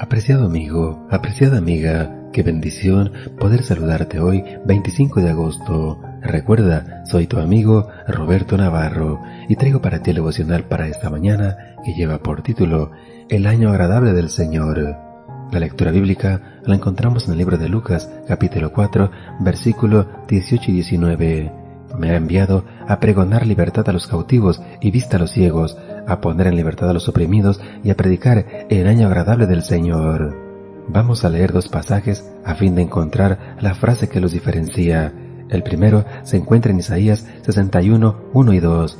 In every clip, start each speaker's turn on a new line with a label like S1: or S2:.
S1: Apreciado amigo, apreciada amiga, qué bendición poder saludarte hoy 25 de agosto. Recuerda, soy tu amigo Roberto Navarro y traigo para ti el devocional para esta mañana que lleva por título El año agradable del Señor. La lectura bíblica la encontramos en el libro de Lucas, capítulo 4, versículo 18 y 19. Me ha enviado a pregonar libertad a los cautivos y vista a los ciegos, a poner en libertad a los oprimidos y a predicar el año agradable del Señor. Vamos a leer dos pasajes a fin de encontrar la frase que los diferencia. El primero se encuentra en Isaías 61, 1 y 2.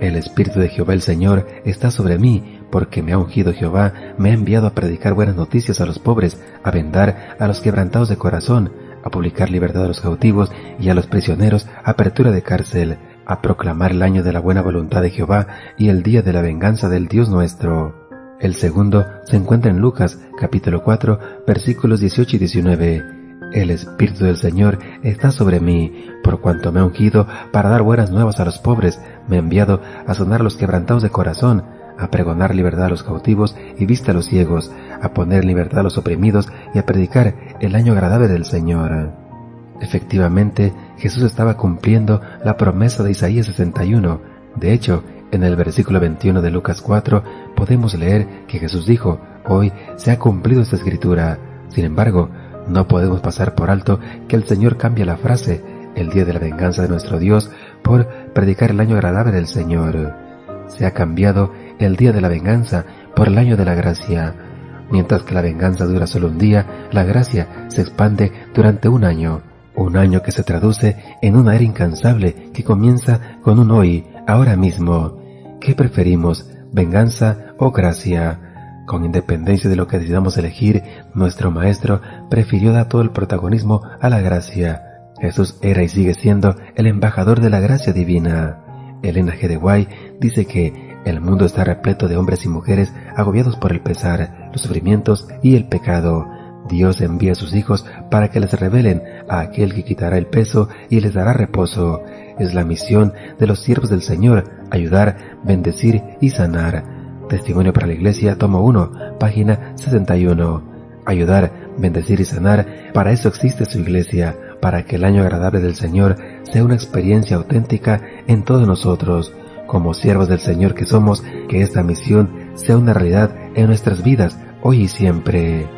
S1: El Espíritu de Jehová el Señor está sobre mí, porque me ha ungido Jehová, me ha enviado a predicar buenas noticias a los pobres, a vendar a los quebrantados de corazón, a publicar libertad a los cautivos y a los prisioneros apertura de cárcel, a proclamar el año de la buena voluntad de Jehová y el día de la venganza del Dios nuestro. El segundo se encuentra en Lucas capítulo 4 versículos 18 y 19. El Espíritu del Señor está sobre mí, por cuanto me ha ungido para dar buenas nuevas a los pobres, me ha enviado a sonar los quebrantados de corazón, a pregonar libertad a los cautivos y vista a los ciegos, a poner libertad a los oprimidos y a predicar el año agradable del Señor. Efectivamente, Jesús estaba cumpliendo la promesa de Isaías 61. De hecho, en el versículo 21 de Lucas 4 podemos leer que Jesús dijo, hoy se ha cumplido esta escritura. Sin embargo, no podemos pasar por alto que el Señor cambia la frase, el día de la venganza de nuestro Dios, por predicar el año agradable del Señor. Se ha cambiado el día de la venganza por el año de la gracia. Mientras que la venganza dura solo un día, la gracia se expande durante un año. Un año que se traduce en una era incansable que comienza con un hoy, ahora mismo. ¿Qué preferimos, venganza o gracia? Con independencia de lo que decidamos elegir, nuestro Maestro prefirió dar todo el protagonismo a la gracia. Jesús era y sigue siendo el embajador de la gracia divina. Elena G. de Guay dice que el mundo está repleto de hombres y mujeres agobiados por el pesar, los sufrimientos y el pecado Dios envía a sus hijos para que les revelen a aquel que quitará el peso y les dará reposo. Es la misión de los siervos del Señor, ayudar, bendecir y sanar. Testimonio para la Iglesia, tomo 1, página 61. Ayudar, bendecir y sanar, para eso existe su Iglesia, para que el año agradable del Señor sea una experiencia auténtica en todos nosotros. Como siervos del Señor que somos, que esta misión sea una realidad en nuestras vidas, hoy y siempre.